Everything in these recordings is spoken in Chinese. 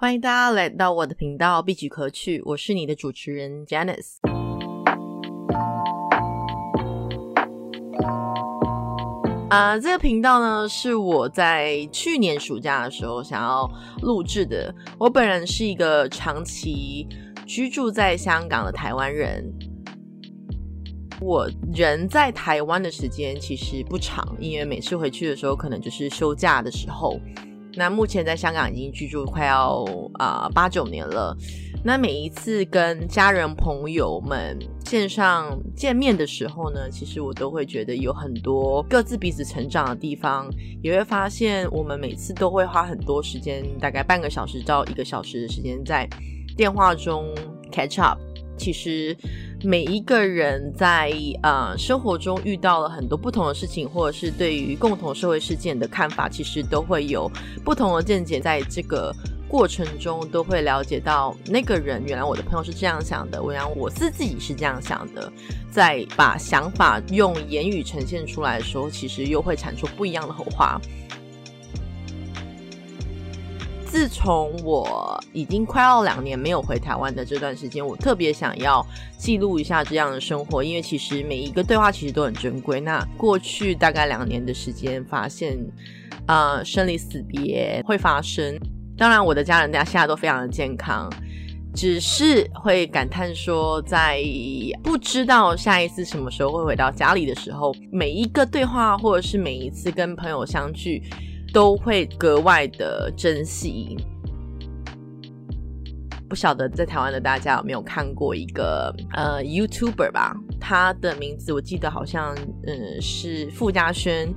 欢迎大家来到我的频道，必举可取。我是你的主持人 Janice。啊，这个频道呢是我在去年暑假的时候想要录制的。我本人是一个长期居住在香港的台湾人，我人在台湾的时间其实不长，因为每次回去的时候可能就是休假的时候。那目前在香港已经居住快要啊八九年了。那每一次跟家人朋友们线上见面的时候呢，其实我都会觉得有很多各自彼此成长的地方，也会发现我们每次都会花很多时间，大概半个小时到一个小时的时间在电话中 catch up。其实每一个人在呃生活中遇到了很多不同的事情，或者是对于共同社会事件的看法，其实都会有不同的见解。在这个过程中，都会了解到那个人原来我的朋友是这样想的，我原来我是自己是这样想的。在把想法用言语呈现出来的时候，其实又会产出不一样的火花。自从我已经快要两年没有回台湾的这段时间，我特别想要记录一下这样的生活，因为其实每一个对话其实都很珍贵。那过去大概两年的时间，发现啊生离死别会发生。当然，我的家人大家现在都非常的健康，只是会感叹说，在不知道下一次什么时候会回到家里的时候，每一个对话或者是每一次跟朋友相聚。都会格外的珍惜。不晓得在台湾的大家有没有看过一个呃 YouTuber 吧？他的名字我记得好像嗯是傅家轩，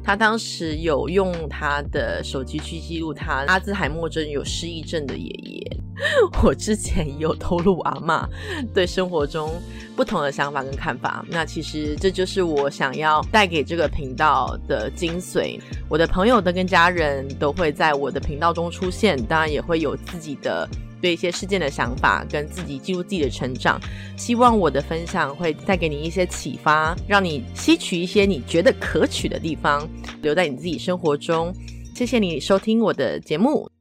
他当时有用他的手机去记录他阿兹海默症有失忆症的爷爷。我之前有透露阿妈对生活中不同的想法跟看法，那其实这就是我想要带给这个频道的精髓。我的朋友的跟家人都会在我的频道中出现，当然也会有自己的。对一些事件的想法，跟自己记录自己的成长，希望我的分享会带给你一些启发，让你吸取一些你觉得可取的地方，留在你自己生活中。谢谢你收听我的节目。